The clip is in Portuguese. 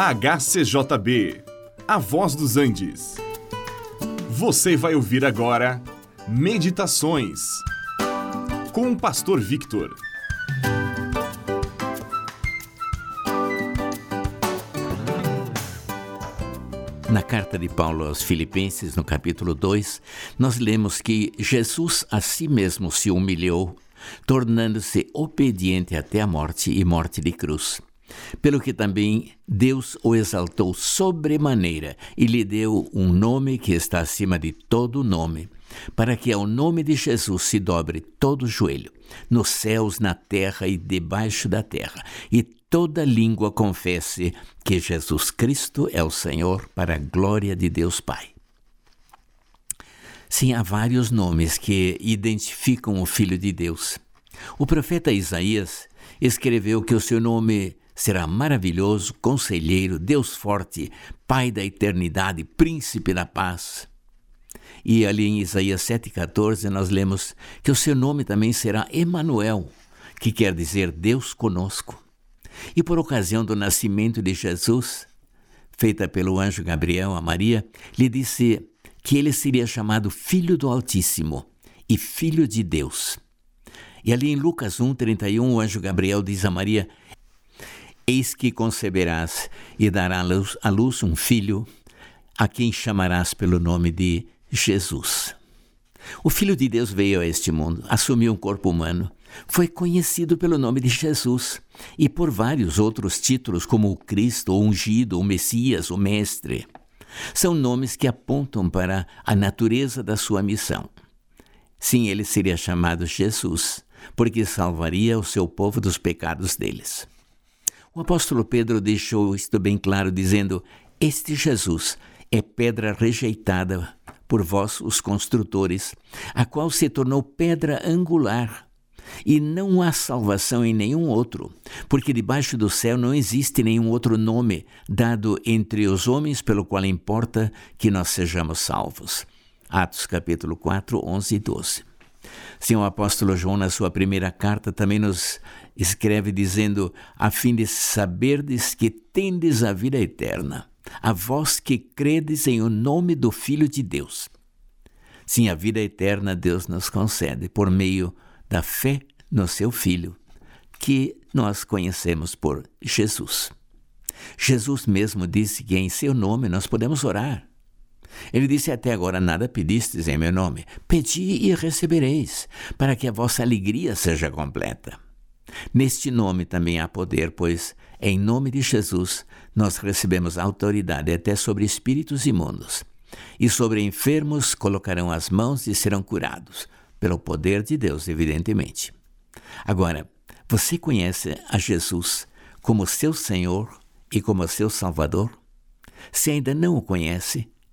HCJB, A Voz dos Andes. Você vai ouvir agora Meditações com o Pastor Victor. Na carta de Paulo aos Filipenses, no capítulo 2, nós lemos que Jesus a si mesmo se humilhou, tornando-se obediente até a morte e morte de cruz pelo que também Deus o exaltou sobremaneira e lhe deu um nome que está acima de todo nome, para que ao nome de Jesus se dobre todo joelho, nos céus, na terra e debaixo da terra, e toda língua confesse que Jesus Cristo é o Senhor, para a glória de Deus Pai. Sim, há vários nomes que identificam o Filho de Deus. O profeta Isaías escreveu que o seu nome será maravilhoso, conselheiro, Deus forte, Pai da eternidade, príncipe da paz. E ali em Isaías 7,14 nós lemos que o seu nome também será Emanuel, que quer dizer Deus conosco. E por ocasião do nascimento de Jesus, feita pelo anjo Gabriel a Maria, lhe disse que ele seria chamado Filho do Altíssimo e Filho de Deus. E ali em Lucas 1,31, o anjo Gabriel diz a Maria: Eis que conceberás e dará à luz, à luz um filho, a quem chamarás pelo nome de Jesus. O Filho de Deus veio a este mundo, assumiu um corpo humano, foi conhecido pelo nome de Jesus e por vários outros títulos, como o Cristo, o Ungido, o Messias, o Mestre. São nomes que apontam para a natureza da sua missão. Sim, ele seria chamado Jesus, porque salvaria o seu povo dos pecados deles. O apóstolo Pedro deixou isto bem claro, dizendo: Este Jesus é pedra rejeitada por vós, os construtores, a qual se tornou pedra angular. E não há salvação em nenhum outro, porque debaixo do céu não existe nenhum outro nome dado entre os homens pelo qual importa que nós sejamos salvos. Atos capítulo 4, 11 e 12. Sim, o apóstolo João, na sua primeira carta, também nos escreve dizendo: a fim de saberdes que tendes a vida eterna, a vós que credes em o nome do Filho de Deus. Sim, a vida eterna Deus nos concede por meio da fé no seu Filho, que nós conhecemos por Jesus. Jesus mesmo disse que em seu nome nós podemos orar. Ele disse até agora: Nada pedistes em meu nome. Pedi e recebereis, para que a vossa alegria seja completa. Neste nome também há poder, pois, em nome de Jesus, nós recebemos autoridade até sobre espíritos imundos. E sobre enfermos colocarão as mãos e serão curados, pelo poder de Deus, evidentemente. Agora, você conhece a Jesus como seu Senhor e como seu Salvador? Se ainda não o conhece,